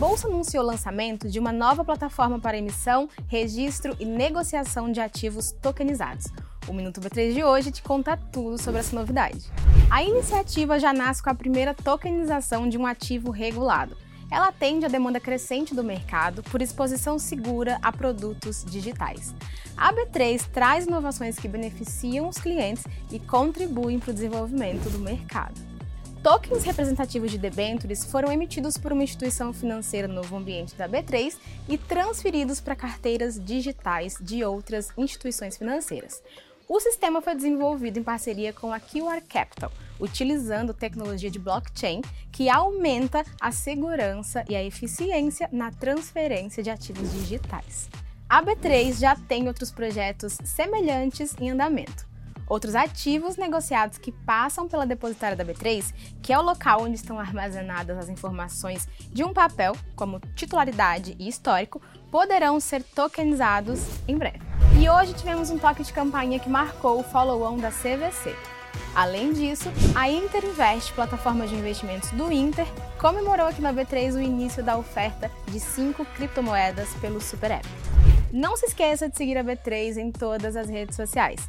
Bolsa anunciou o lançamento de uma nova plataforma para emissão, registro e negociação de ativos tokenizados. O Minuto B3 de hoje te conta tudo sobre essa novidade. A iniciativa já nasce com a primeira tokenização de um ativo regulado. Ela atende à demanda crescente do mercado por exposição segura a produtos digitais. A B3 traz inovações que beneficiam os clientes e contribuem para o desenvolvimento do mercado. Tokens representativos de debêntures foram emitidos por uma instituição financeira no novo ambiente da B3 e transferidos para carteiras digitais de outras instituições financeiras. O sistema foi desenvolvido em parceria com a QR Capital, utilizando tecnologia de blockchain que aumenta a segurança e a eficiência na transferência de ativos digitais. A B3 já tem outros projetos semelhantes em andamento outros ativos negociados que passam pela depositária da B3, que é o local onde estão armazenadas as informações de um papel, como titularidade e histórico, poderão ser tokenizados em breve. E hoje tivemos um toque de campainha que marcou o follow-on da CVC. Além disso, a Inter Invest, plataforma de investimentos do Inter, comemorou aqui na B3 o início da oferta de cinco criptomoedas pelo Super App. Não se esqueça de seguir a B3 em todas as redes sociais.